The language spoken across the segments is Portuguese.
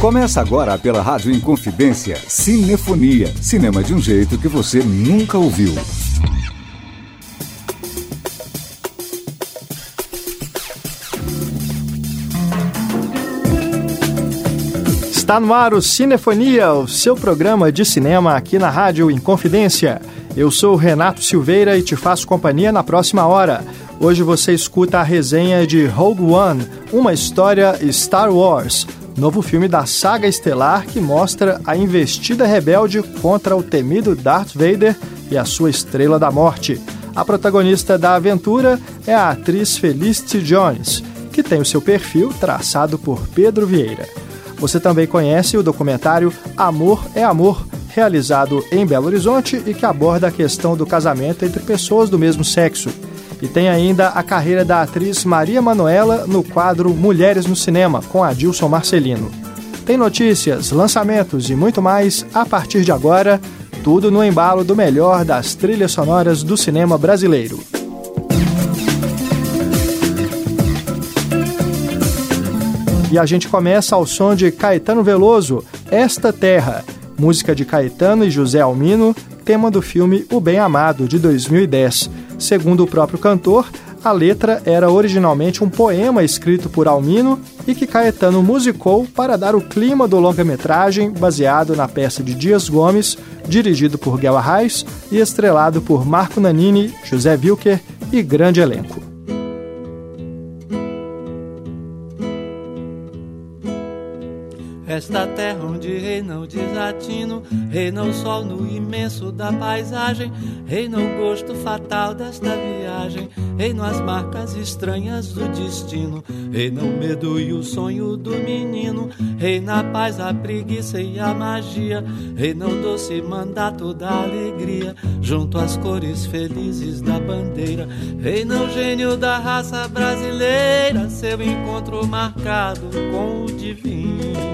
Começa agora pela Rádio Inconfidência, Cinefonia. Cinema de um jeito que você nunca ouviu. Está no ar o Cinefonia, o seu programa de cinema aqui na Rádio Inconfidência. Eu sou Renato Silveira e te faço companhia na próxima hora. Hoje você escuta a resenha de Rogue One, uma história Star Wars novo filme da saga estelar que mostra a investida rebelde contra o temido Darth Vader e a sua estrela da morte. A protagonista da aventura é a atriz Felicity Jones, que tem o seu perfil traçado por Pedro Vieira. Você também conhece o documentário Amor é Amor, realizado em Belo Horizonte e que aborda a questão do casamento entre pessoas do mesmo sexo. E tem ainda a carreira da atriz Maria Manuela no quadro Mulheres no Cinema, com Adilson Marcelino. Tem notícias, lançamentos e muito mais a partir de agora, tudo no embalo do melhor das trilhas sonoras do cinema brasileiro. E a gente começa ao som de Caetano Veloso, Esta Terra, música de Caetano e José Almino, tema do filme O Bem Amado, de 2010. Segundo o próprio cantor, a letra era originalmente um poema escrito por Almino e que Caetano musicou para dar o clima do longa-metragem baseado na peça de Dias Gomes, dirigido por Guel Arraes e estrelado por Marco Nanini, José Wilker e grande elenco. Esta terra onde reina o desatino, reina o sol no imenso da paisagem, reina o gosto fatal desta viagem, reina as marcas estranhas do destino, reina o medo e o sonho do menino, reina a paz, a preguiça e a magia, reina o doce mandato da alegria, junto às cores felizes da bandeira, reina o gênio da raça brasileira, seu encontro marcado com o divino.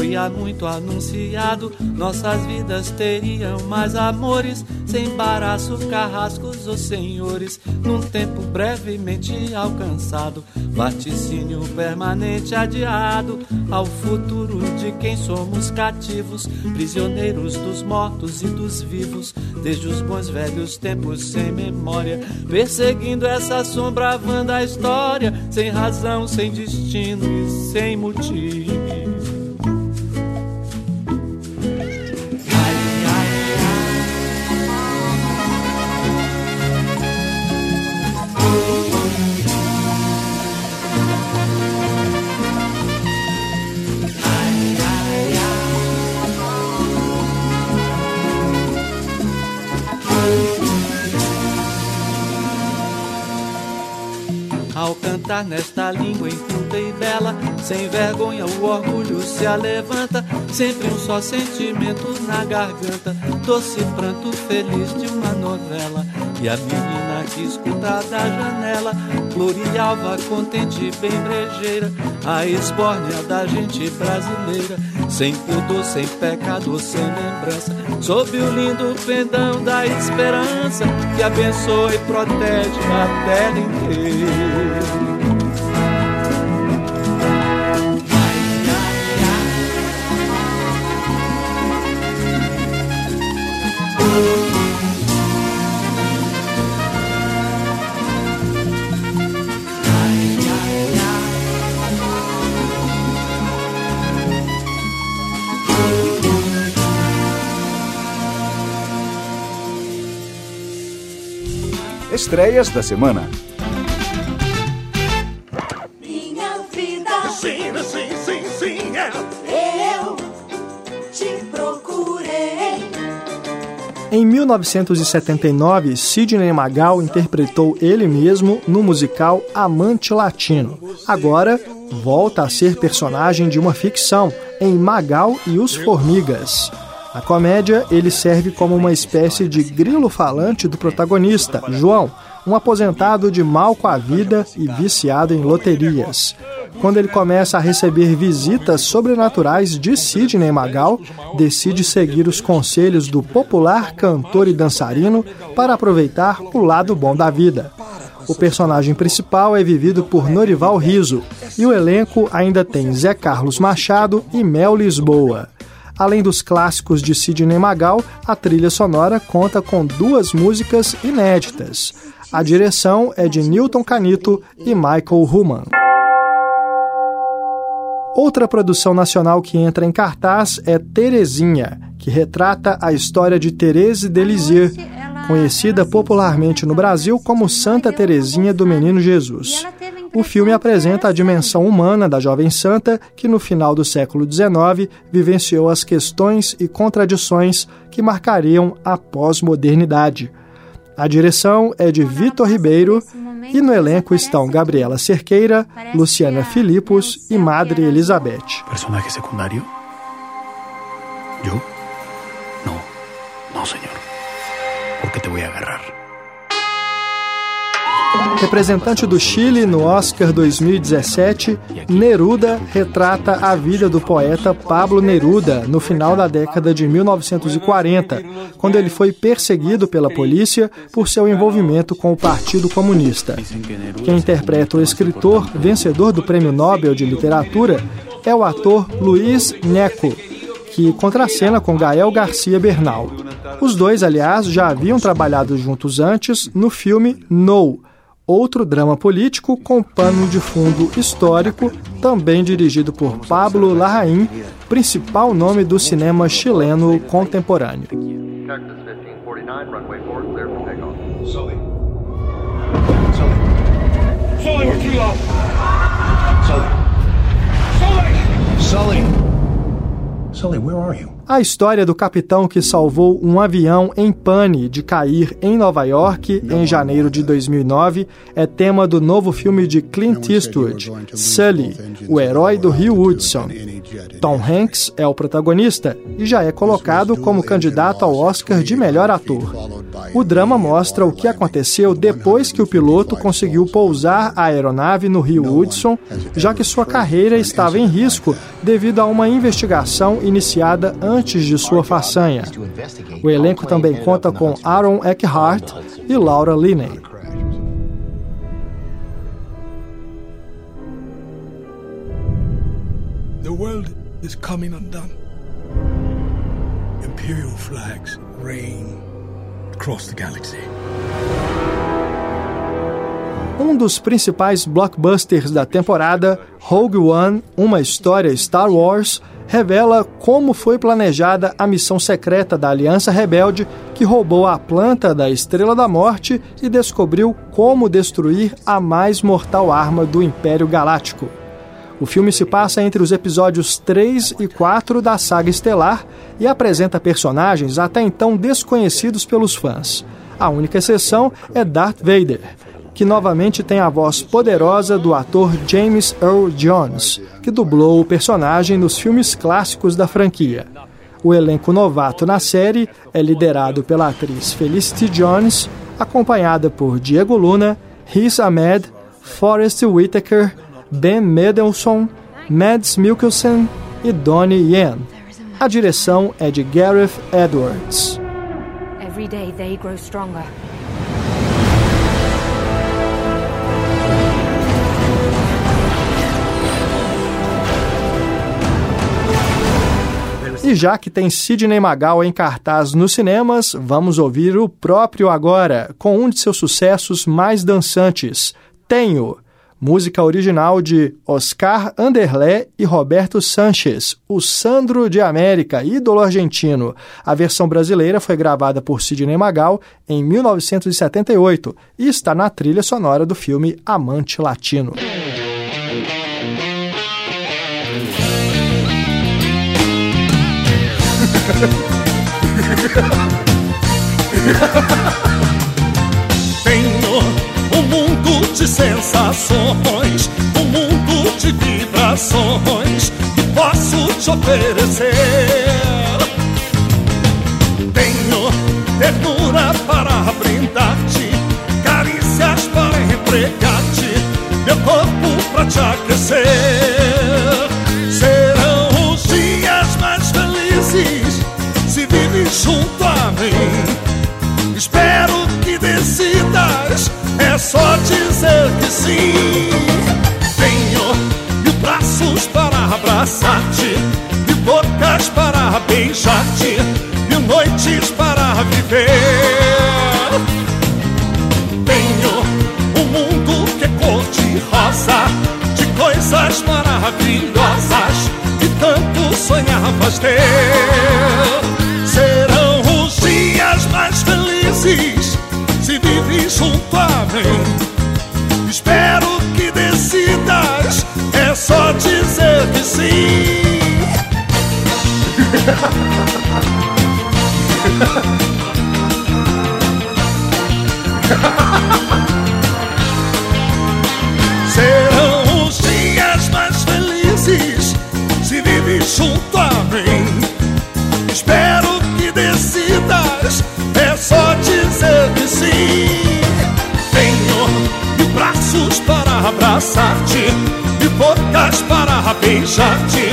Foi há muito anunciado. Nossas vidas teriam mais amores, sem embaraço, carrascos ou senhores, num tempo brevemente alcançado. Vaticínio permanente adiado ao futuro de quem somos cativos, prisioneiros dos mortos e dos vivos, desde os bons velhos tempos sem memória, perseguindo essa sombra, vanda a história, sem razão, sem destino e sem motivo. Cantar nesta língua inculta e bela. Sem vergonha, o orgulho se alevanta. Sempre um só sentimento na garganta. Doce pranto feliz de uma novela. E a menina que escuta da janela, Florialva, contente, bem brejeira, a esbórnia da gente brasileira, sem pudor, sem pecado, sem lembrança, sob o lindo pendão da esperança, que abençoa e protege a terra inteira. Estreias da semana. Minha vida. Sim, sim, sim, sim, é. Eu te procurei. Em 1979, Sidney Magal interpretou ele mesmo no musical Amante Latino. Agora, volta a ser personagem de uma ficção em Magal e os Formigas. Na comédia, ele serve como uma espécie de grilo falante do protagonista, João, um aposentado de mal com a vida e viciado em loterias. Quando ele começa a receber visitas sobrenaturais de Sidney Magal, decide seguir os conselhos do popular cantor e dançarino para aproveitar o lado bom da vida. O personagem principal é vivido por Norival Riso e o elenco ainda tem Zé Carlos Machado e Mel Lisboa. Além dos clássicos de Sidney Magal, a trilha sonora conta com duas músicas inéditas. A direção é de Newton Canito e Michael Human. Outra produção nacional que entra em cartaz é Terezinha, que retrata a história de Thérèse de Lisieux, conhecida popularmente no Brasil como Santa Terezinha do Menino Jesus. O filme apresenta a dimensão humana da jovem santa que, no final do século XIX, vivenciou as questões e contradições que marcariam a pós-modernidade. A direção é de Vitor Ribeiro e no elenco estão Gabriela Cerqueira, Luciana Filipos e Madre Elizabeth. Personagem secundário? Eu? Não, não, senhor. Porque te vou agarrar. Representante do Chile no Oscar 2017, Neruda retrata a vida do poeta Pablo Neruda no final da década de 1940, quando ele foi perseguido pela polícia por seu envolvimento com o Partido Comunista. Quem interpreta o escritor vencedor do Prêmio Nobel de Literatura é o ator Luiz Neco, que contracena com Gael Garcia Bernal. Os dois, aliás, já haviam trabalhado juntos antes no filme No outro drama político com pano de fundo histórico, também dirigido por Pablo Larraín, principal nome do cinema chileno contemporâneo. Sully. Where are you? A história do capitão que salvou um avião em pane de cair em Nova York em janeiro de 2009 é tema do novo filme de Clint Eastwood, Sully, o herói do Rio Hudson. Tom Hanks é o protagonista e já é colocado como candidato ao Oscar de melhor ator. O drama mostra o que aconteceu depois que o piloto conseguiu pousar a aeronave no Rio Hudson, já que sua carreira estava em risco devido a uma investigação iniciada antes de sua façanha. O elenco também conta com Aaron Eckhart e Laura Linney. The world is coming undone. Imperial flags reign across the galaxy. Um dos principais blockbusters da temporada, Rogue One, uma história Star Wars, revela como foi planejada a missão secreta da Aliança Rebelde que roubou a planta da Estrela da Morte e descobriu como destruir a mais mortal arma do Império Galáctico. O filme se passa entre os episódios 3 e 4 da saga estelar e apresenta personagens até então desconhecidos pelos fãs. A única exceção é Darth Vader, que novamente tem a voz poderosa do ator James Earl Jones, que dublou o personagem nos filmes clássicos da franquia. O elenco novato na série é liderado pela atriz Felicity Jones, acompanhada por Diego Luna, Riz Ahmed, Forrest Whitaker, Ben Mendelsohn, Mads Mikkelsen e Donnie Yen. A direção é de Gareth Edwards. Every day they grow stronger. E já que tem Sidney Magal em cartaz nos cinemas, vamos ouvir o próprio agora, com um de seus sucessos mais dançantes, Tenho música original de Oscar Anderlé e Roberto Sanches, o Sandro de América, ídolo argentino. A versão brasileira foi gravada por Sidney Magal em 1978 e está na trilha sonora do filme Amante Latino. Tenho um mundo de sensações, um mundo de vibrações que posso te oferecer. Tenho ternura para brindar-te, carícias para empregar-te, meu corpo para te aquecer. Só dizer que sim. Tenho mil braços para abraçar-te, mil bocas para beijar-te, mil noites para viver. rosa de coisas maravilhosas que tanto sonhavas ter. Serão os dias mais felizes junto a mim. Espero que decidas, é só dizer que sim. Serão os dias mais felizes se vives junto a mim. Abraçar-te, e bocas para beijar-te,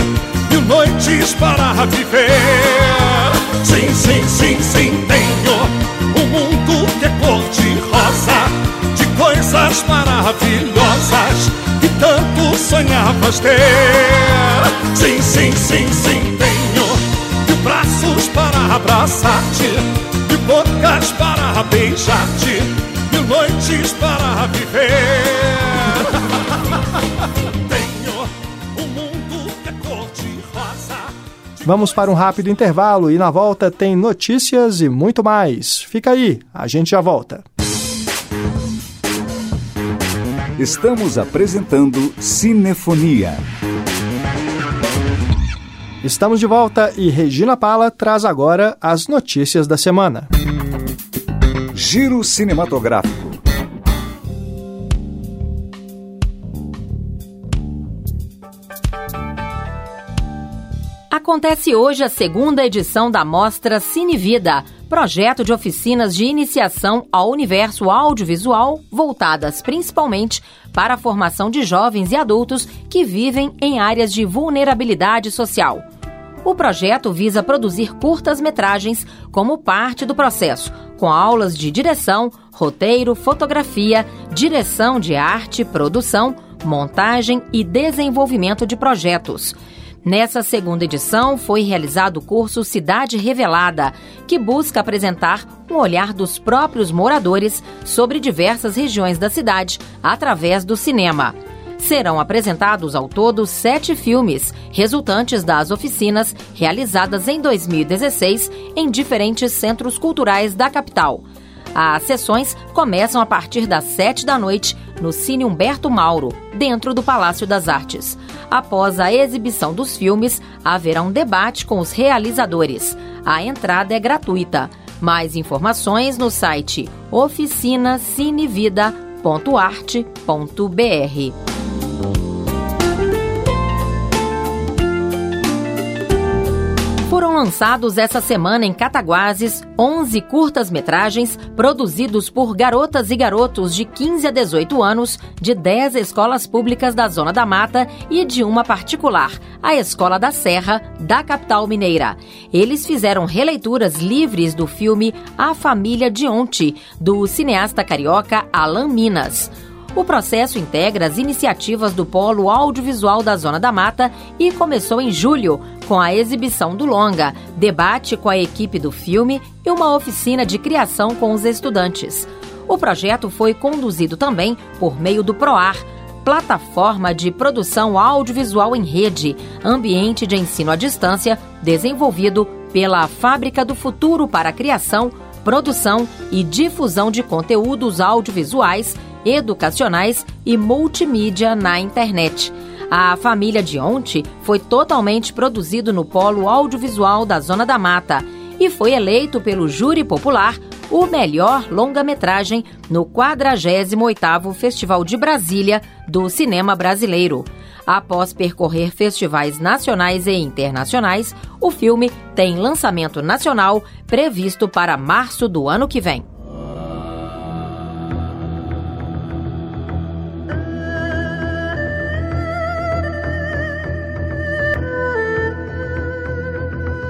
e noites para viver. Sim, sim, sim, sim, tenho um mundo que é cor de rosa coisas maravilhosas que tanto sonhavas ter. Sim, sim, sim, sim, tenho de braços para abraçar-te, de bocas para beijar-te, de noites para viver. Vamos para um rápido intervalo e na volta tem notícias e muito mais. Fica aí, a gente já volta. Estamos apresentando Cinefonia. Estamos de volta e Regina Pala traz agora as notícias da semana. Giro cinematográfico. Acontece hoje a segunda edição da mostra Cine Vida projeto de oficinas de iniciação ao universo audiovisual voltadas principalmente para a formação de jovens e adultos que vivem em áreas de vulnerabilidade social. O projeto visa produzir curtas-metragens como parte do processo, com aulas de direção, roteiro, fotografia, direção de arte, produção, montagem e desenvolvimento de projetos. Nessa segunda edição, foi realizado o curso Cidade Revelada, que busca apresentar um olhar dos próprios moradores sobre diversas regiões da cidade através do cinema. Serão apresentados ao todo sete filmes, resultantes das oficinas realizadas em 2016 em diferentes centros culturais da capital. As sessões começam a partir das sete da noite no Cine Humberto Mauro, dentro do Palácio das Artes. Após a exibição dos filmes, haverá um debate com os realizadores. A entrada é gratuita. Mais informações no site oficinacinevida.arte.br. lançados essa semana em Cataguases 11 curtas-metragens produzidos por garotas e garotos de 15 a 18 anos de 10 escolas públicas da Zona da Mata e de uma particular, a Escola da Serra, da capital mineira. Eles fizeram releituras livres do filme A Família de Onte, do cineasta carioca Alan Minas. O processo integra as iniciativas do Polo Audiovisual da Zona da Mata e começou em julho, com a exibição do longa, debate com a equipe do filme e uma oficina de criação com os estudantes. O projeto foi conduzido também por meio do PROAR, plataforma de produção audiovisual em rede, ambiente de ensino à distância, desenvolvido pela Fábrica do Futuro para a criação, produção e difusão de conteúdos audiovisuais educacionais e multimídia na internet. A Família de Onte foi totalmente produzido no Polo Audiovisual da Zona da Mata e foi eleito pelo Júri Popular o melhor longa-metragem no 48º Festival de Brasília do Cinema Brasileiro. Após percorrer festivais nacionais e internacionais, o filme tem lançamento nacional previsto para março do ano que vem.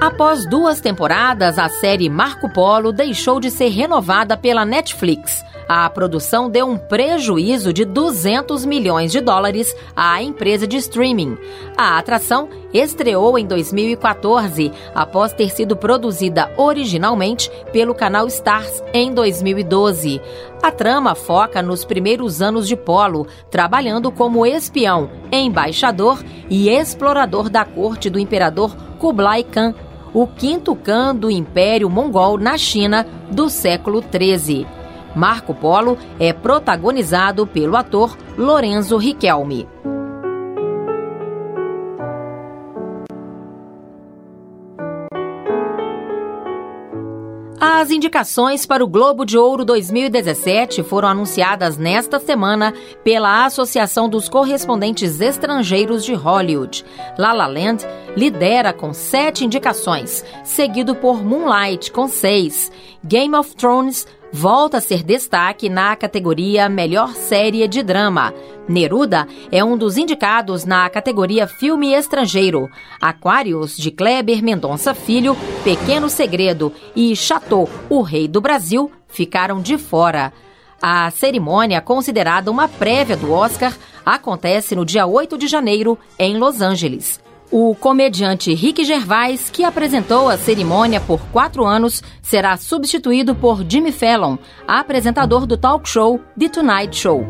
Após duas temporadas, a série Marco Polo deixou de ser renovada pela Netflix. A produção deu um prejuízo de 200 milhões de dólares à empresa de streaming. A atração estreou em 2014, após ter sido produzida originalmente pelo canal Stars em 2012. A trama foca nos primeiros anos de Polo, trabalhando como espião, embaixador e explorador da corte do imperador Kublai Khan, o quinto Khan do Império Mongol na China do século XIII. Marco Polo é protagonizado pelo ator Lorenzo Riquelme. As indicações para o Globo de Ouro 2017 foram anunciadas nesta semana pela Associação dos Correspondentes Estrangeiros de Hollywood. La La Land lidera com sete indicações, seguido por Moonlight com seis. Game of Thrones volta a ser destaque na categoria Melhor Série de Drama. Neruda é um dos indicados na categoria Filme Estrangeiro. Aquários, de Kleber Mendonça Filho, Pequeno Segredo e Chateau, o Rei do Brasil, ficaram de fora. A cerimônia, considerada uma prévia do Oscar, acontece no dia 8 de janeiro, em Los Angeles. O comediante Rick Gervais, que apresentou a cerimônia por quatro anos, será substituído por Jimmy Fallon, apresentador do talk show The Tonight Show.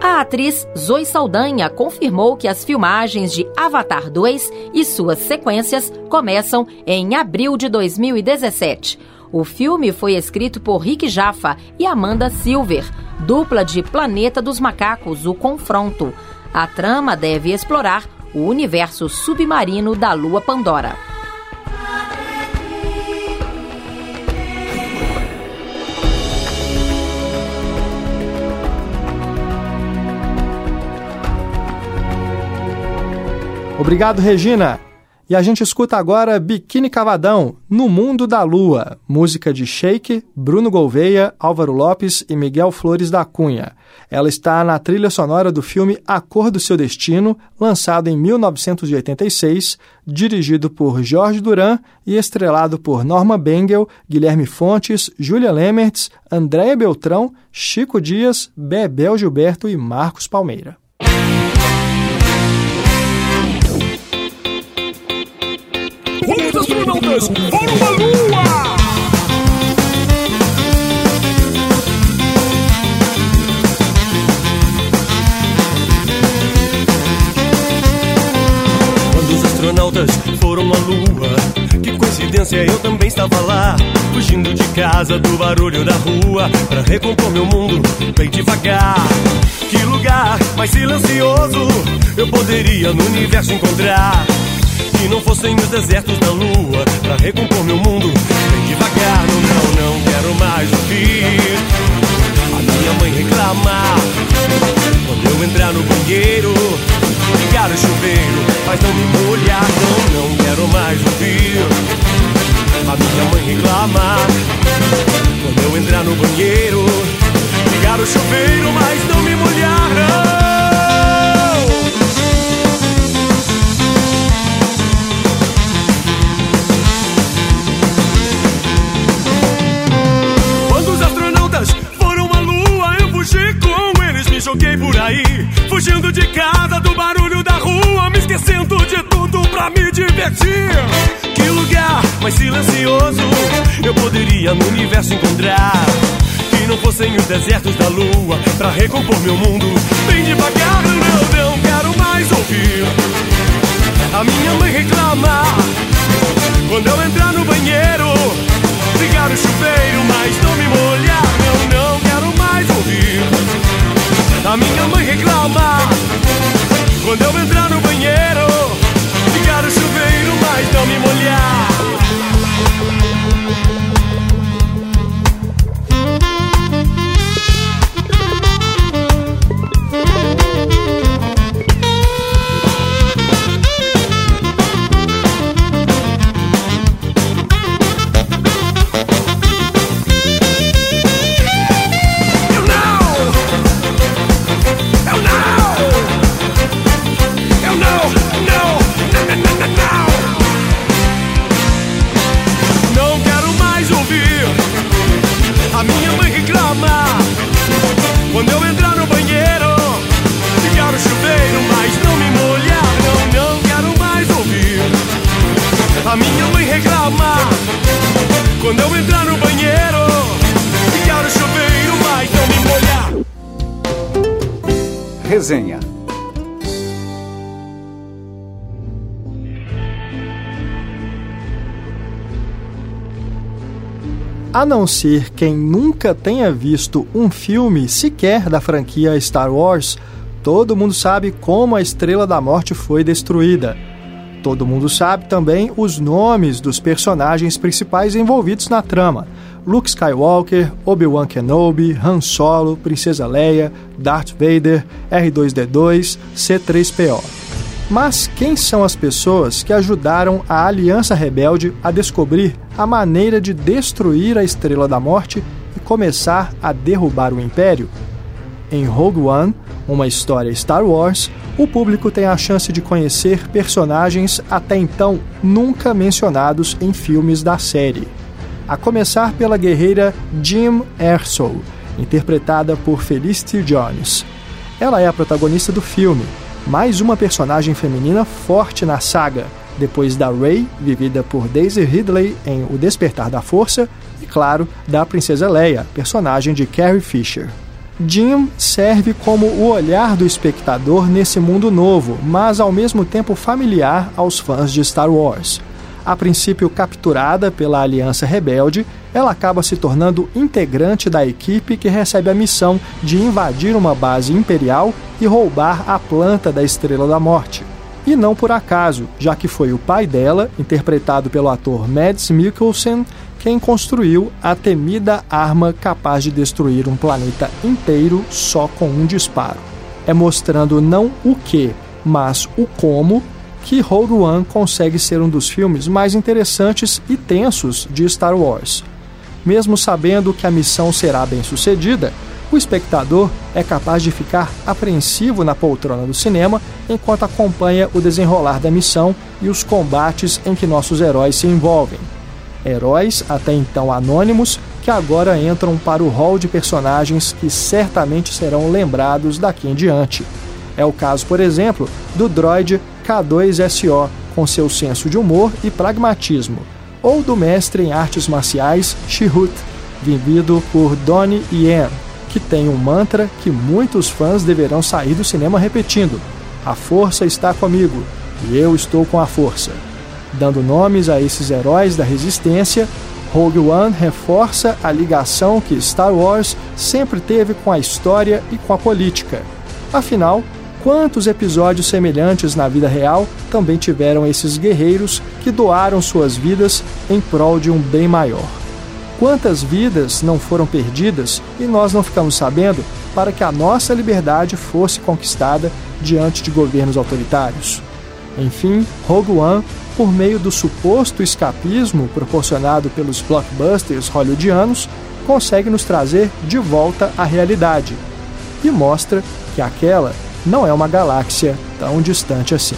A atriz Zoe Saldanha confirmou que as filmagens de Avatar 2 e suas sequências começam em abril de 2017. O filme foi escrito por Rick Jaffa e Amanda Silver, dupla de Planeta dos Macacos, O Confronto. A trama deve explorar o universo submarino da Lua Pandora. Obrigado, Regina. E a gente escuta agora Biquíni Cavadão, No Mundo da Lua, música de Sheik, Bruno Gouveia, Álvaro Lopes e Miguel Flores da Cunha. Ela está na trilha sonora do filme A Cor do Seu Destino, lançado em 1986, dirigido por Jorge Duran e estrelado por Norma Bengel, Guilherme Fontes, Júlia Lemertz, Andréia Beltrão, Chico Dias, Bebel Gilberto e Marcos Palmeira. Astronautas foram à Lua! Quando os astronautas foram à Lua, que coincidência, eu também estava lá. Fugindo de casa, do barulho da rua, pra recompor meu mundo bem devagar. Que lugar mais silencioso eu poderia no universo encontrar? Se não fossem os desertos da lua Pra recompor meu mundo. Bem devagar, não, não, não quero mais ouvir A minha mãe reclamar. Quando eu entrar no banheiro Ligar o chuveiro Mas não me molhar, não, não quero mais ouvir A minha mãe reclamar. Quando eu entrar no banheiro Ligar o chuveiro, mas não me molhar, não fugindo de casa, do barulho da rua, me esquecendo de tudo pra me divertir. Que lugar mais silencioso eu poderia no universo encontrar? Que não fossem os desertos da lua pra recompor meu mundo. Bem devagar, não, não quero mais ouvir a minha mãe reclamar quando eu entrar no banheiro. Ligar o chuveiro, mas não me molhar, a minha mãe reclama Quando eu entrar no banheiro Ligar o chuveiro, mas não me molhar resenha. A não ser quem nunca tenha visto um filme sequer da franquia Star Wars, todo mundo sabe como a Estrela da Morte foi destruída. Todo mundo sabe também os nomes dos personagens principais envolvidos na trama: Luke Skywalker, Obi-Wan Kenobi, Han Solo, Princesa Leia, Darth Vader, R2D2, C3PO. Mas quem são as pessoas que ajudaram a Aliança Rebelde a descobrir a maneira de destruir a Estrela da Morte e começar a derrubar o Império? Em Rogue One, uma história Star Wars, o público tem a chance de conhecer personagens até então nunca mencionados em filmes da série. A começar pela guerreira Jim Erso, interpretada por Felicity Jones. Ela é a protagonista do filme mais uma personagem feminina forte na saga, depois da Rey, vivida por Daisy Ridley em O Despertar da Força, e claro, da Princesa Leia, personagem de Carrie Fisher. Jim serve como o olhar do espectador nesse mundo novo, mas ao mesmo tempo familiar aos fãs de Star Wars. A princípio capturada pela Aliança Rebelde, ela acaba se tornando integrante da equipe que recebe a missão de invadir uma base imperial e roubar a planta da Estrela da Morte. E não por acaso, já que foi o pai dela, interpretado pelo ator Mads Mikkelsen, quem construiu a temida arma capaz de destruir um planeta inteiro só com um disparo. É mostrando não o que, mas o como que Rogue One consegue ser um dos filmes mais interessantes e tensos de Star Wars. Mesmo sabendo que a missão será bem sucedida, o espectador é capaz de ficar apreensivo na poltrona do cinema enquanto acompanha o desenrolar da missão e os combates em que nossos heróis se envolvem. Heróis até então anônimos que agora entram para o hall de personagens que certamente serão lembrados daqui em diante. É o caso, por exemplo, do droid K2SO, com seu senso de humor e pragmatismo, ou do mestre em artes marciais Shihut, vivido por Donnie Yen, que tem um mantra que muitos fãs deverão sair do cinema repetindo: A força está comigo e eu estou com a força. Dando nomes a esses heróis da resistência, Rogue One reforça a ligação que Star Wars sempre teve com a história e com a política. Afinal, quantos episódios semelhantes na vida real também tiveram esses guerreiros que doaram suas vidas em prol de um bem maior? Quantas vidas não foram perdidas e nós não ficamos sabendo para que a nossa liberdade fosse conquistada diante de governos autoritários? Enfim, Rogue One, por meio do suposto escapismo proporcionado pelos blockbusters hollywoodianos, consegue nos trazer de volta à realidade e mostra que aquela não é uma galáxia tão distante assim.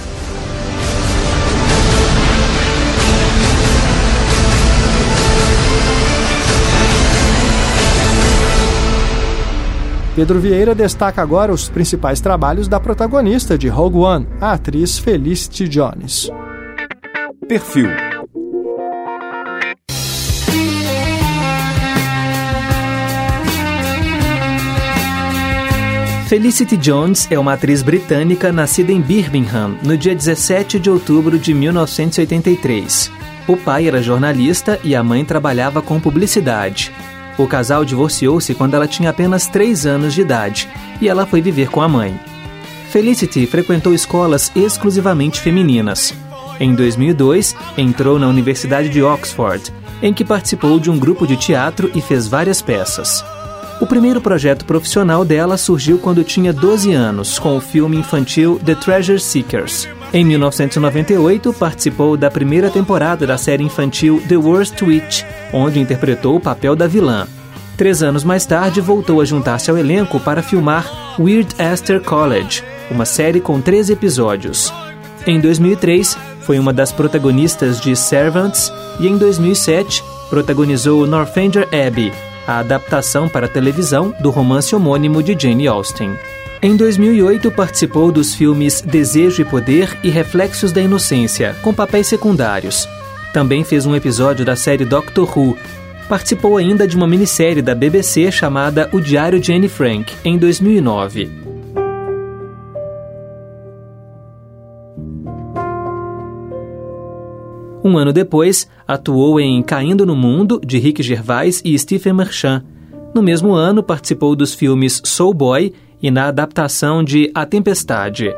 Pedro Vieira destaca agora os principais trabalhos da protagonista de Rogue One, a atriz Felicity Jones. Perfil Felicity Jones é uma atriz britânica nascida em Birmingham no dia 17 de outubro de 1983. O pai era jornalista e a mãe trabalhava com publicidade. O casal divorciou-se quando ela tinha apenas 3 anos de idade e ela foi viver com a mãe. Felicity frequentou escolas exclusivamente femininas. Em 2002, entrou na Universidade de Oxford, em que participou de um grupo de teatro e fez várias peças. O primeiro projeto profissional dela surgiu quando tinha 12 anos, com o filme infantil The Treasure Seekers. Em 1998, participou da primeira temporada da série infantil The Worst Witch, onde interpretou o papel da vilã. Três anos mais tarde, voltou a juntar-se ao elenco para filmar Weird Esther College, uma série com três episódios. Em 2003, foi uma das protagonistas de Servants e em 2007 protagonizou Northanger Abbey, a adaptação para televisão do romance homônimo de Jane Austen. Em 2008, participou dos filmes Desejo e Poder e Reflexos da Inocência, com papéis secundários. Também fez um episódio da série Doctor Who. Participou ainda de uma minissérie da BBC chamada O Diário de Anne Frank, em 2009. Um ano depois, atuou em Caindo no Mundo, de Rick Gervais e Stephen Merchant. No mesmo ano, participou dos filmes Soul Boy e na adaptação de A Tempestade.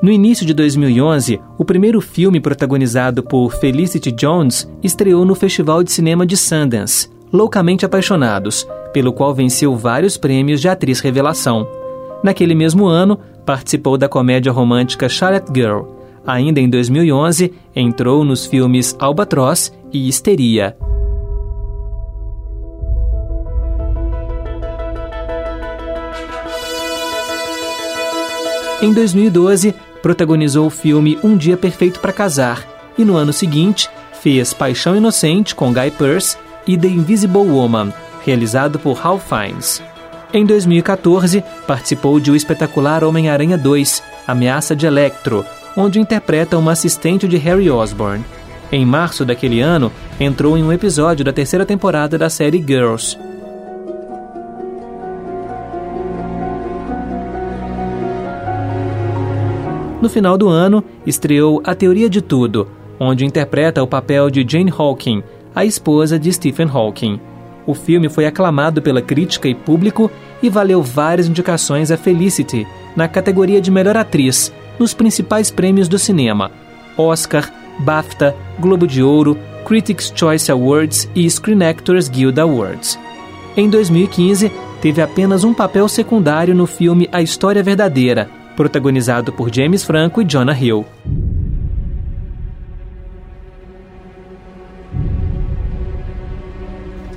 No início de 2011, o primeiro filme protagonizado por Felicity Jones estreou no Festival de Cinema de Sundance, Loucamente Apaixonados, pelo qual venceu vários prêmios de atriz revelação. Naquele mesmo ano, participou da comédia romântica Charlotte Girl. Ainda em 2011, entrou nos filmes Albatross e Histeria. Em 2012, protagonizou o filme Um Dia Perfeito para Casar e no ano seguinte fez Paixão Inocente com Guy Pearce e The Invisible Woman, realizado por Hal Fiennes. Em 2014, participou de O Espetacular Homem-Aranha 2, Ameaça de Electro, onde interpreta uma assistente de Harry Osborn. Em março daquele ano, entrou em um episódio da terceira temporada da série Girls. No final do ano, estreou A Teoria de Tudo, onde interpreta o papel de Jane Hawking, a esposa de Stephen Hawking. O filme foi aclamado pela crítica e público e valeu várias indicações a Felicity na categoria de melhor atriz nos principais prêmios do cinema: Oscar, BAFTA, Globo de Ouro, Critics' Choice Awards e Screen Actors Guild Awards. Em 2015, teve apenas um papel secundário no filme A História Verdadeira, protagonizado por James Franco e Jonah Hill.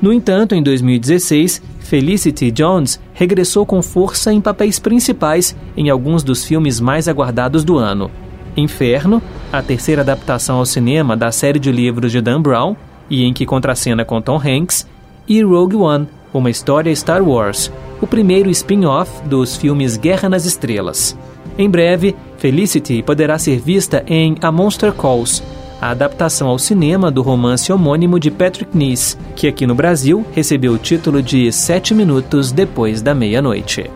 No entanto, em 2016, Felicity Jones regressou com força em papéis principais em alguns dos filmes mais aguardados do ano. Inferno, a terceira adaptação ao cinema da série de livros de Dan Brown, e em que contracena com Tom Hanks, e Rogue One, uma história Star Wars, o primeiro spin-off dos filmes Guerra nas Estrelas. Em breve, Felicity poderá ser vista em A Monster Calls, a adaptação ao cinema do romance homônimo de Patrick Nice, que aqui no Brasil recebeu o título de Sete Minutos Depois da Meia-Noite.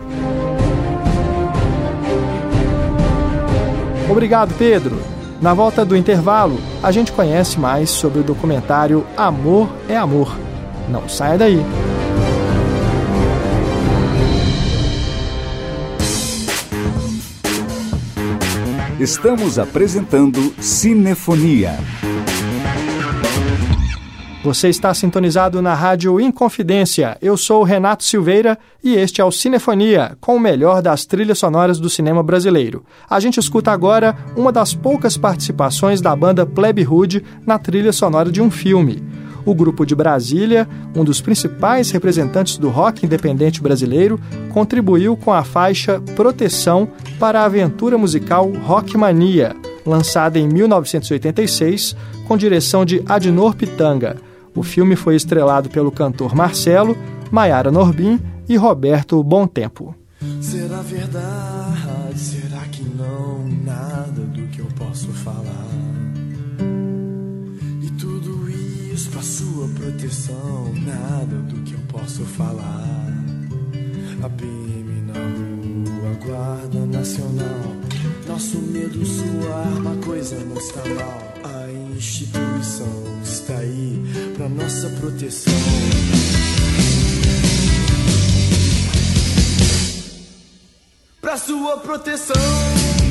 Obrigado, Pedro. Na volta do intervalo, a gente conhece mais sobre o documentário Amor é Amor. Não saia daí. Estamos apresentando Cinefonia. Você está sintonizado na Rádio Inconfidência. Eu sou Renato Silveira e este é o Cinefonia, com o melhor das trilhas sonoras do cinema brasileiro. A gente escuta agora uma das poucas participações da banda Plebe Hood na trilha sonora de um filme o grupo de Brasília, um dos principais representantes do rock independente brasileiro, contribuiu com a faixa Proteção para a aventura musical Rockmania, lançada em 1986, com direção de Adnor Pitanga. O filme foi estrelado pelo cantor Marcelo, Maiara Norbin e Roberto Bom Tempo. Será verdade? Proteção, nada do que eu posso falar. A PM na rua, Guarda Nacional. Nosso medo, sua arma, coisa não está mal. A instituição está aí pra nossa proteção. Pra sua proteção.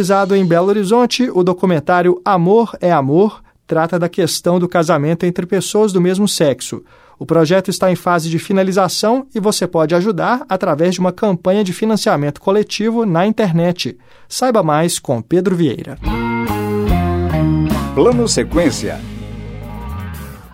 Realizado em Belo Horizonte, o documentário Amor é Amor trata da questão do casamento entre pessoas do mesmo sexo. O projeto está em fase de finalização e você pode ajudar através de uma campanha de financiamento coletivo na internet. Saiba mais com Pedro Vieira. Plano Sequência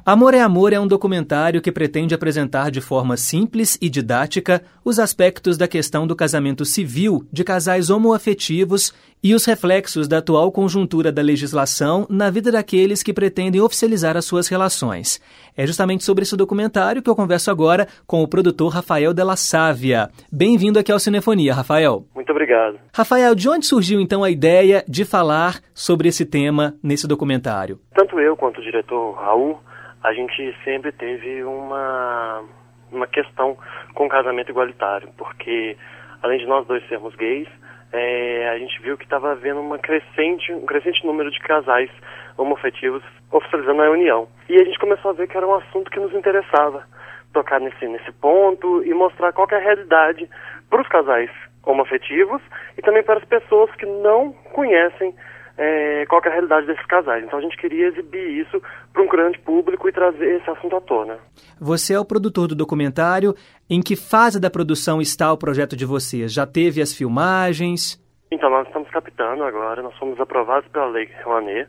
Amor é Amor é um documentário que pretende apresentar de forma simples e didática os aspectos da questão do casamento civil de casais homoafetivos e os reflexos da atual conjuntura da legislação na vida daqueles que pretendem oficializar as suas relações. É justamente sobre esse documentário que eu converso agora com o produtor Rafael Della Sávia. Bem-vindo aqui ao Cinefonia, Rafael. Muito obrigado. Rafael, de onde surgiu então a ideia de falar sobre esse tema nesse documentário? Tanto eu quanto o diretor Raul a gente sempre teve uma, uma questão com casamento igualitário, porque além de nós dois sermos gays, é, a gente viu que estava havendo uma crescente, um crescente número de casais homoafetivos oficializando a união. E a gente começou a ver que era um assunto que nos interessava tocar nesse, nesse ponto e mostrar qual é a realidade para os casais homoafetivos e também para as pessoas que não conhecem é, qual é a realidade desses casais. Então a gente queria exibir isso para um grande público e trazer esse assunto à tona. Você é o produtor do documentário. Em que fase da produção está o projeto de vocês? Já teve as filmagens? Então, nós estamos captando agora, nós fomos aprovados pela Lei Rouanet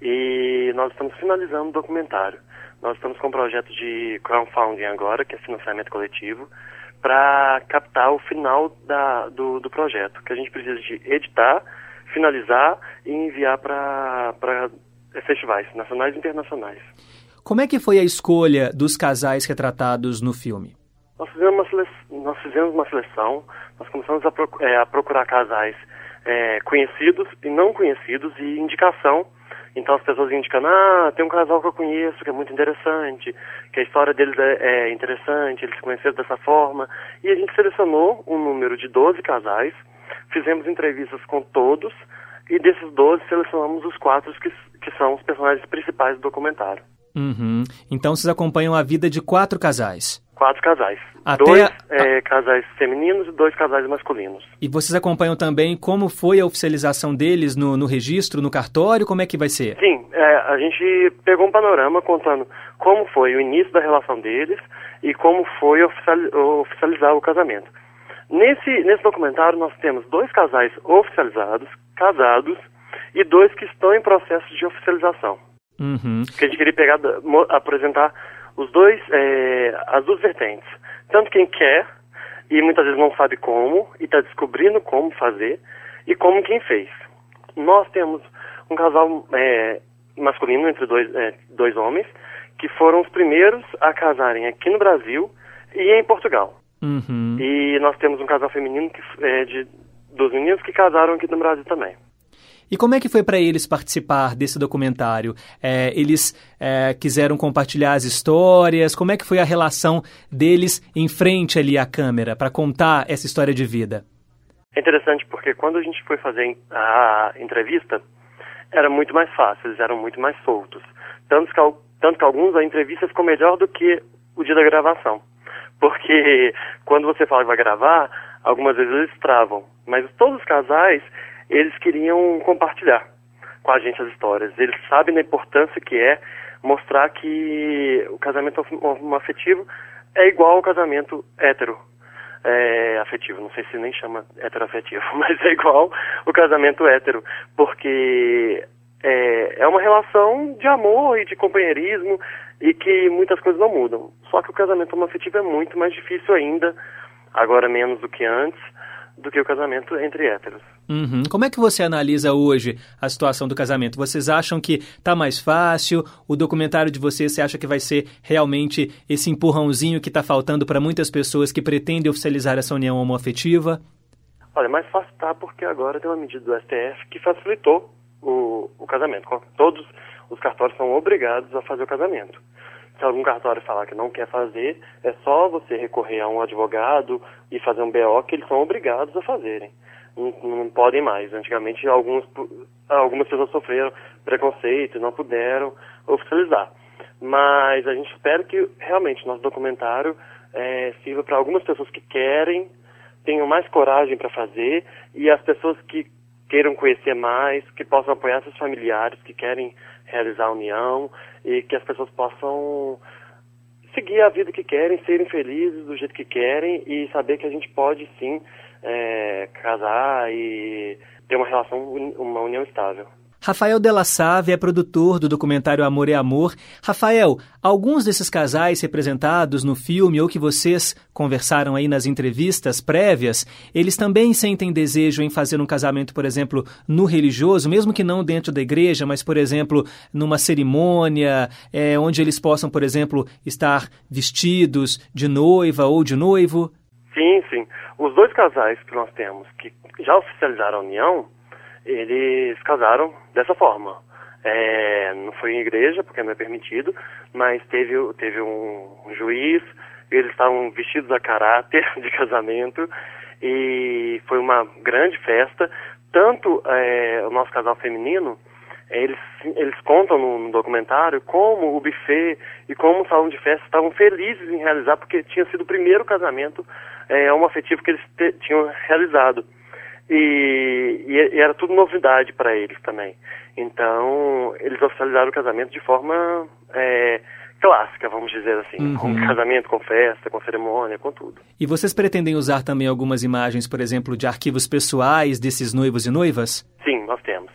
e nós estamos finalizando o documentário. Nós estamos com um projeto de crowdfunding agora, que é financiamento coletivo, para captar o final da, do, do projeto, que a gente precisa de editar finalizar e enviar para festivais nacionais e internacionais. Como é que foi a escolha dos casais retratados no filme? Nós fizemos uma seleção, nós fizemos uma seleção nós começamos a, proc é, a procurar casais é, conhecidos e não conhecidos e indicação. Então as pessoas indicam, ah, tem um casal que eu conheço que é muito interessante, que a história deles é, é interessante, eles se conheceram dessa forma. E a gente selecionou um número de 12 casais fizemos entrevistas com todos e desses 12 selecionamos os quatro que, que são os personagens principais do documentário. Uhum. Então vocês acompanham a vida de quatro casais. Quatro casais. Até dois a... é, casais femininos e dois casais masculinos. E vocês acompanham também como foi a oficialização deles no, no registro, no cartório? Como é que vai ser? Sim, é, a gente pegou um panorama contando como foi o início da relação deles e como foi oficializar o casamento. Nesse, nesse documentário nós temos dois casais oficializados, casados, e dois que estão em processo de oficialização. Uhum. Que a gente queria pegar, apresentar os dois, é, as duas vertentes. Tanto quem quer e muitas vezes não sabe como e está descobrindo como fazer, e como quem fez. nós temos um casal é, masculino entre dois, é, dois homens, que foram os primeiros a casarem aqui no Brasil e em Portugal. Uhum. E nós temos um casal feminino que, é, de dos meninos que casaram aqui no Brasil também. E como é que foi para eles participar desse documentário? É, eles é, quiseram compartilhar as histórias? Como é que foi a relação deles em frente ali à câmera para contar essa história de vida? É interessante porque quando a gente foi fazer a entrevista, era muito mais fácil, eles eram muito mais soltos. Tanto que, tanto que alguns a entrevista ficou melhor do que o dia da gravação. Porque quando você fala que vai gravar, algumas vezes eles travam. Mas todos os casais, eles queriam compartilhar com a gente as histórias. Eles sabem da importância que é mostrar que o casamento afetivo é igual ao casamento hétero. É, afetivo, não sei se nem chama heteroafetivo, mas é igual o casamento hétero, porque é, é uma relação de amor e de companheirismo e que muitas coisas não mudam. Só que o casamento homoafetivo é muito mais difícil ainda, agora menos do que antes, do que o casamento entre héteros. Uhum. Como é que você analisa hoje a situação do casamento? Vocês acham que está mais fácil? O documentário de vocês, você acha que vai ser realmente esse empurrãozinho que está faltando para muitas pessoas que pretendem oficializar essa união homoafetiva? Olha, mais fácil tá porque agora tem uma medida do STF que facilitou o, o casamento. Todos os cartórios são obrigados a fazer o casamento se algum cartório falar que não quer fazer, é só você recorrer a um advogado e fazer um BO que eles são obrigados a fazerem. Não, não podem mais. Antigamente, alguns, algumas pessoas sofreram preconceito não puderam oficializar. Mas a gente espera que realmente nosso documentário é, sirva para algumas pessoas que querem, tenham mais coragem para fazer e as pessoas que queiram conhecer mais, que possam apoiar seus familiares que querem realizar a união e que as pessoas possam seguir a vida que querem, serem felizes do jeito que querem e saber que a gente pode sim é, casar e ter uma relação, uma união estável. Rafael Della Save é produtor do documentário Amor é Amor. Rafael, alguns desses casais representados no filme ou que vocês conversaram aí nas entrevistas prévias, eles também sentem desejo em fazer um casamento, por exemplo, no religioso, mesmo que não dentro da igreja, mas, por exemplo, numa cerimônia, é, onde eles possam, por exemplo, estar vestidos de noiva ou de noivo? Sim, sim. Os dois casais que nós temos que já oficializaram a união, eles casaram dessa forma. É, não foi em igreja, porque não é permitido, mas teve, teve um, juiz, eles estavam vestidos a caráter de casamento e foi uma grande festa. Tanto é, o nosso casal feminino, eles, eles contam no, no, documentário como o buffet e como o salão de festa estavam felizes em realizar, porque tinha sido o primeiro casamento é, homoafetivo que eles te, tinham realizado. E, e, e era tudo novidade para eles também. Então, eles oficializaram o casamento de forma é, clássica, vamos dizer assim, uhum. com casamento, com festa, com cerimônia, com tudo. E vocês pretendem usar também algumas imagens, por exemplo, de arquivos pessoais desses noivos e noivas? Sim, nós temos.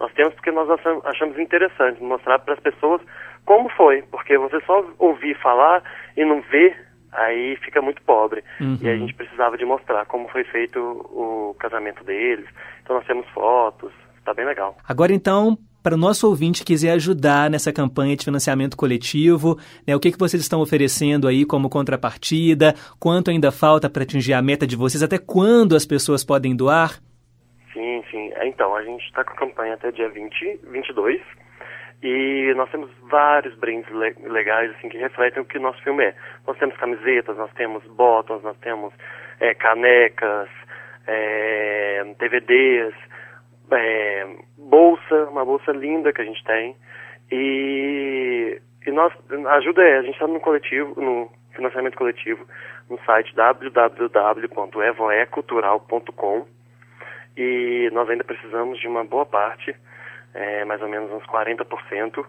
Nós temos porque nós achamos interessante mostrar para as pessoas como foi, porque você só ouvir falar e não ver aí fica muito pobre. Uhum. E a gente precisava de mostrar como foi feito o casamento deles. Então nós temos fotos, está bem legal. Agora então, para o nosso ouvinte que quiser ajudar nessa campanha de financiamento coletivo, né, o que, que vocês estão oferecendo aí como contrapartida? Quanto ainda falta para atingir a meta de vocês? Até quando as pessoas podem doar? Sim, sim. É, então, a gente está com a campanha até dia 20, 22 e nós temos vários brindes le legais assim que refletem o que o nosso filme é. Nós temos camisetas, nós temos botões, nós temos é, canecas, é, DVDs, é, bolsa, uma bolsa linda que a gente tem. E, e nós, a ajuda é, a gente está no coletivo, no financiamento coletivo, no site www.evoecultural.com e nós ainda precisamos de uma boa parte é, mais ou menos uns 40%,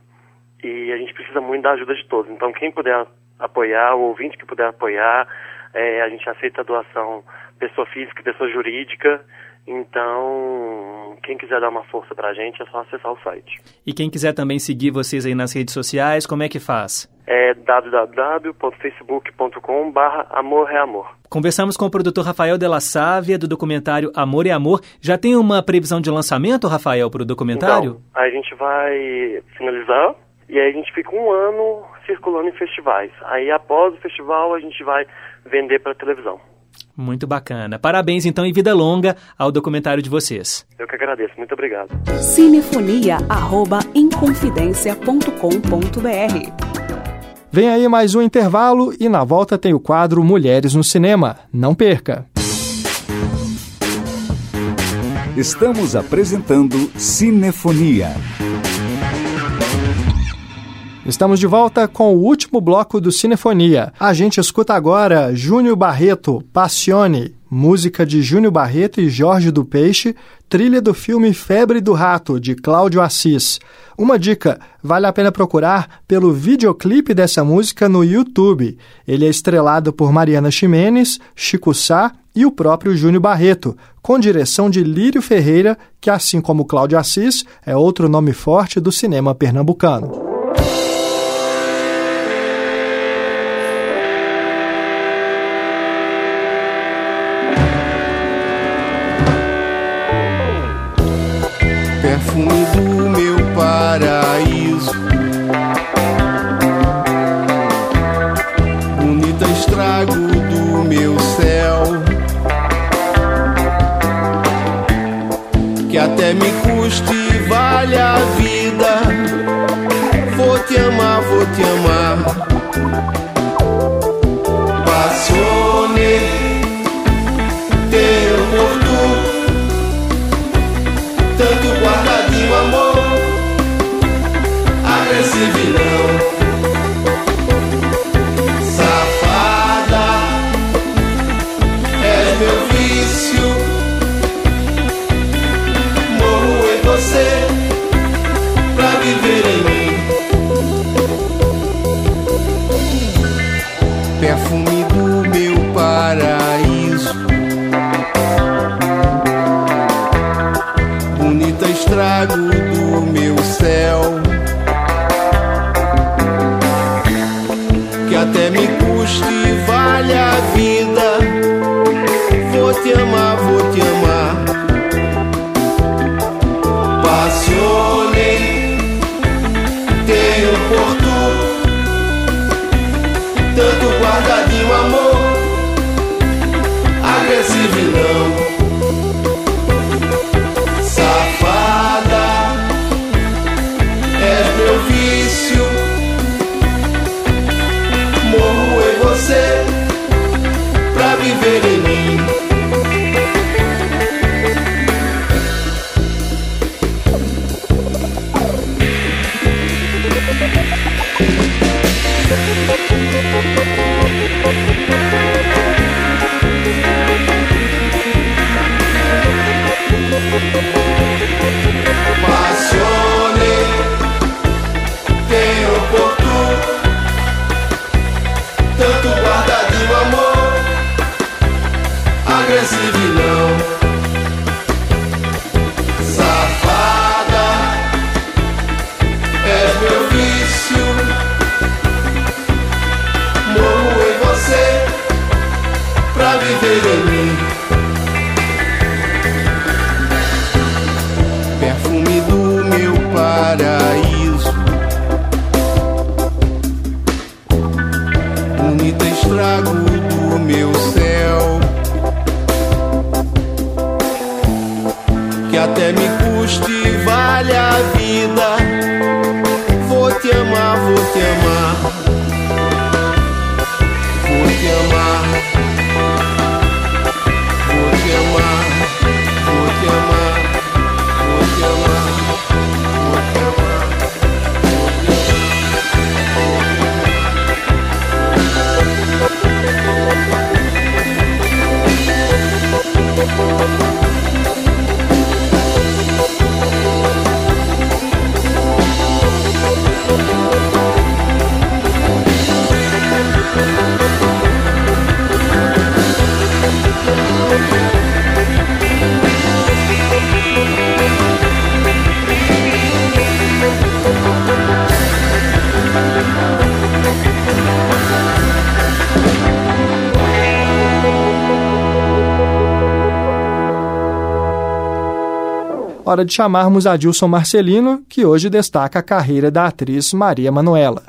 e a gente precisa muito da ajuda de todos. Então, quem puder apoiar, o ouvinte que puder apoiar, é, a gente aceita a doação pessoa física pessoa jurídica, Então, quem quiser dar uma força pra gente é só acessar o site. E quem quiser também seguir vocês aí nas redes sociais, como é que faz? É www.facebook.com Amor é Amor. Conversamos com o produtor Rafael Della Sávia do documentário Amor é Amor. Já tem uma previsão de lançamento, Rafael, para o documentário? Então, a gente vai finalizar e aí a gente fica um ano circulando em festivais. Aí após o festival a gente vai vender para televisão. Muito bacana. Parabéns então e vida longa ao documentário de vocês. Eu que agradeço. Muito obrigado. Cinefonia@inconfidencia.com.br. Vem aí mais um intervalo e na volta tem o quadro Mulheres no Cinema. Não perca. Estamos apresentando Cinefonia. Estamos de volta com o último bloco do Cinefonia. A gente escuta agora Júnior Barreto, Passione, música de Júnior Barreto e Jorge do Peixe, trilha do filme Febre do Rato, de Cláudio Assis. Uma dica, vale a pena procurar pelo videoclipe dessa música no YouTube. Ele é estrelado por Mariana Ximenes, Chico Sá e o próprio Júnior Barreto, com direção de Lírio Ferreira, que assim como Cláudio Assis, é outro nome forte do cinema pernambucano. Perfume do meu paraíso. Bonita estrago do meu céu. Que até me custe vale a vida. Vou te amar, vou te amar. Give living love. Hora de chamarmos a Dilson Marcelino, que hoje destaca a carreira da atriz Maria Manuela.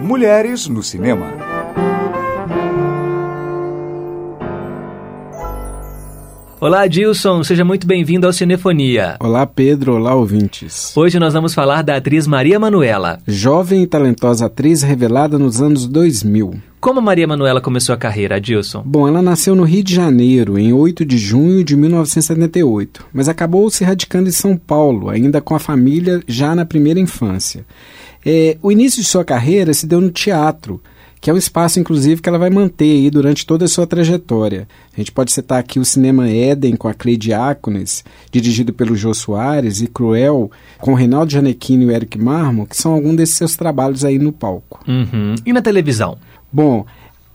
Mulheres no cinema. Olá, Dilson, seja muito bem-vindo ao Cinefonia. Olá, Pedro, olá, ouvintes. Hoje nós vamos falar da atriz Maria Manuela. Jovem e talentosa atriz revelada nos anos 2000. Como Maria Manuela começou a carreira, Dilson? Bom, ela nasceu no Rio de Janeiro, em 8 de junho de 1978, mas acabou se radicando em São Paulo, ainda com a família já na primeira infância. É, o início de sua carreira se deu no teatro, que é um espaço, inclusive, que ela vai manter aí durante toda a sua trajetória. A gente pode citar aqui o Cinema Éden, com a Cleide Ácones, dirigido pelo Jô Soares, e Cruel, com Reinaldo Janequino e o Eric Marmo, que são alguns desses seus trabalhos aí no palco. Uhum. E na televisão? Bom,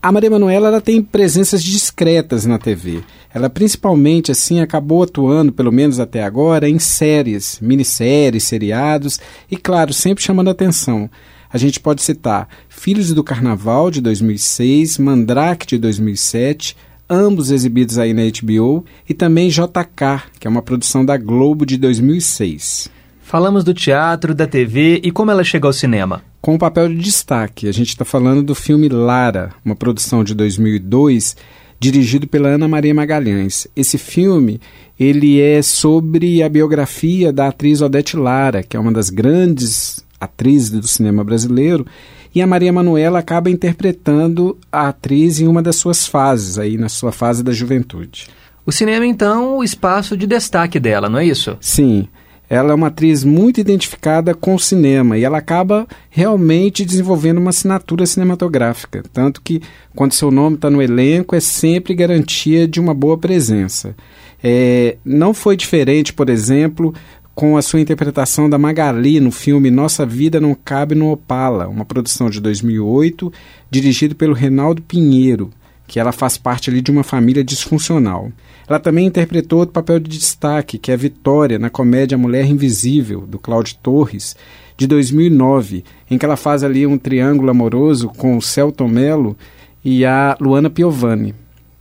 a Maria Manuela ela tem presenças discretas na TV. Ela principalmente assim acabou atuando, pelo menos até agora, em séries, minisséries, seriados e claro, sempre chamando atenção. A gente pode citar Filhos do Carnaval, de 2006, Mandrake, de 2007, ambos exibidos aí na HBO, e também JK, que é uma produção da Globo de 2006. Falamos do teatro, da TV e como ela chega ao cinema. Com um papel de destaque, a gente está falando do filme Lara, uma produção de 2002, dirigido pela Ana Maria Magalhães. Esse filme ele é sobre a biografia da atriz Odete Lara, que é uma das grandes atriz do cinema brasileiro, e a Maria Manuela acaba interpretando a atriz em uma das suas fases, aí na sua fase da juventude. O cinema, então, o espaço de destaque dela, não é isso? Sim. Ela é uma atriz muito identificada com o cinema e ela acaba realmente desenvolvendo uma assinatura cinematográfica. Tanto que, quando seu nome está no elenco, é sempre garantia de uma boa presença. É, não foi diferente, por exemplo, com a sua interpretação da Magali no filme Nossa Vida Não Cabe no Opala, uma produção de 2008, dirigido pelo Reinaldo Pinheiro, que ela faz parte ali de uma família disfuncional. Ela também interpretou outro papel de destaque, que é Vitória, na comédia Mulher Invisível, do Cláudio Torres, de 2009, em que ela faz ali um triângulo amoroso com o Celton Mello e a Luana Piovani.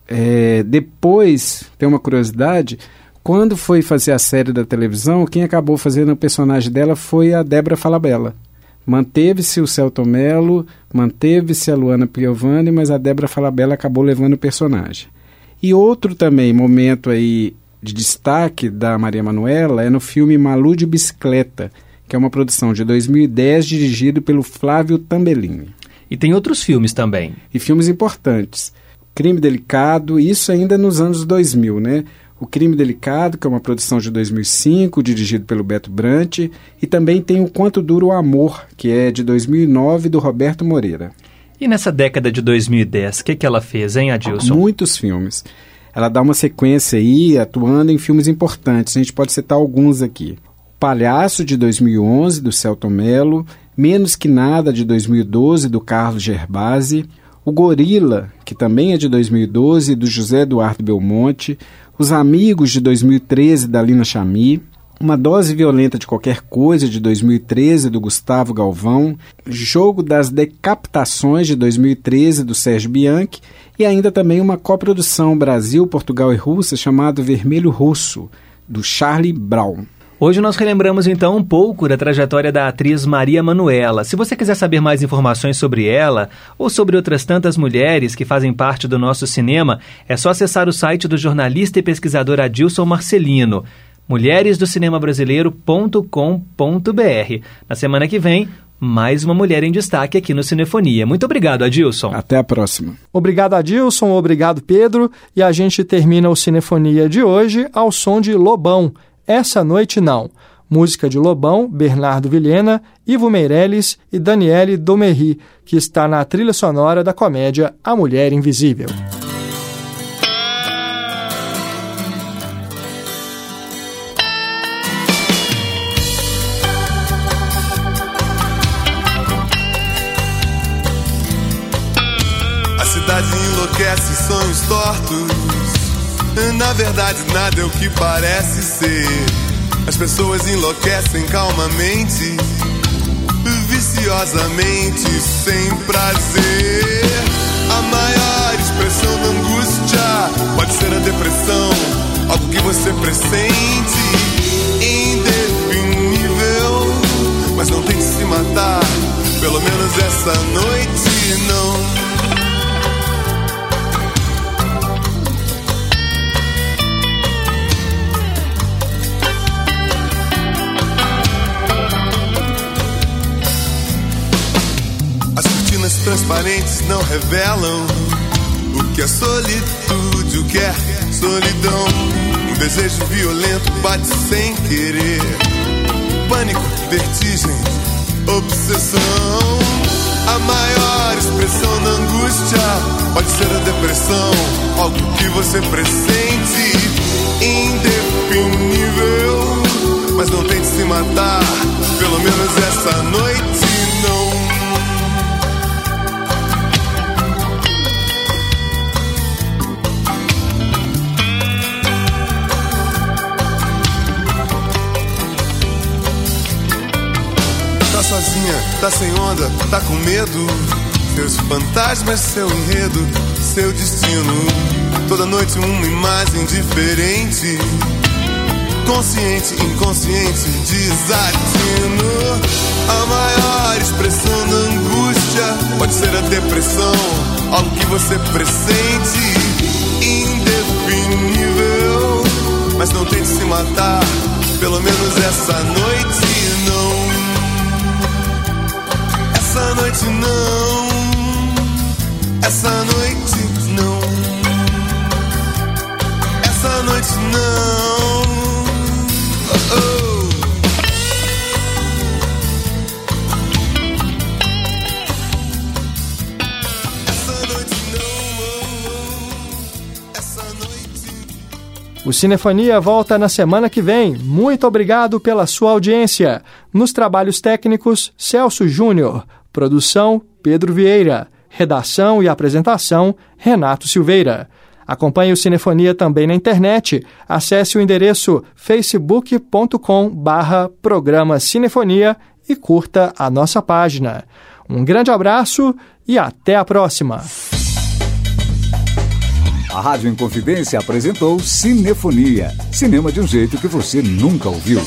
É, depois, tem uma curiosidade, quando foi fazer a série da televisão, quem acabou fazendo o personagem dela foi a Débora Falabella. Manteve-se o Celto Mello, manteve-se a Luana Piovani, mas a Débora Falabella acabou levando o personagem. E outro também momento aí de destaque da Maria Manuela é no filme Malu de Bicicleta, que é uma produção de 2010 dirigido pelo Flávio Tambellini. E tem outros filmes também. E filmes importantes. Crime Delicado, isso ainda nos anos 2000, né? O Crime Delicado, que é uma produção de 2005, dirigido pelo Beto Brant, e também tem O Quanto Dura o Amor, que é de 2009, do Roberto Moreira. E nessa década de 2010, o que, que ela fez, hein, Adilson? Muitos filmes. Ela dá uma sequência aí, atuando em filmes importantes. A gente pode citar alguns aqui. O Palhaço, de 2011, do Celton Mello. Menos que Nada, de 2012, do Carlos Gerbasi. O Gorila, que também é de 2012, do José Eduardo Belmonte. Os Amigos, de 2013, da Lina Chami. Uma Dose Violenta de Qualquer Coisa, de 2013, do Gustavo Galvão. Jogo das Decapitações, de 2013, do Sérgio Bianchi. E ainda também uma coprodução Brasil, Portugal e Rússia, chamado Vermelho Russo, do Charlie Brown. Hoje nós relembramos então um pouco da trajetória da atriz Maria Manuela. Se você quiser saber mais informações sobre ela ou sobre outras tantas mulheres que fazem parte do nosso cinema, é só acessar o site do jornalista e pesquisador Adilson Marcelino, mulheresdocinemabrasileiro.com.br. Na semana que vem, mais uma mulher em destaque aqui no Cinefonia. Muito obrigado, Adilson. Até a próxima. Obrigado, Adilson. Obrigado, Pedro. E a gente termina o Cinefonia de hoje ao som de Lobão. Essa Noite Não. Música de Lobão, Bernardo Vilhena, Ivo Meirelles e Daniele Domerri, que está na trilha sonora da comédia A Mulher Invisível. A cidade enlouquece, sonhos tortos. Na verdade, nada é o que parece ser. As pessoas enlouquecem calmamente, viciosamente, sem prazer. A maior expressão da angústia pode ser a depressão algo que você pressente, indefinível. Mas não tente se matar, pelo menos essa noite não. Transparentes não revelam o que é solitude, o que é solidão. Um desejo violento bate sem querer. Pânico, vertigem, obsessão. A maior expressão da angústia pode ser a depressão, algo que você pressente, indefinível. Mas não tente se matar, pelo menos essa noite não. Tá sem onda, tá com medo. Seus fantasmas, seu enredo, seu destino. Toda noite uma imagem diferente. Consciente, inconsciente, desatino. A maior expressão da angústia pode ser a depressão. Algo que você pressente, indefinível. Mas não tente se matar, pelo menos essa noite essa noite não. Essa noite não. Essa noite não. Oh, oh. O Cinefonia volta na semana que vem. Muito obrigado pela sua audiência. Nos trabalhos técnicos, Celso Júnior. Produção: Pedro Vieira. Redação e apresentação: Renato Silveira. Acompanhe o Cinefonia também na internet. Acesse o endereço facebook.com barra programa Cinefonia e curta a nossa página. Um grande abraço e até a próxima. A Rádio Inconfidência apresentou Cinefonia. Cinema de um jeito que você nunca ouviu.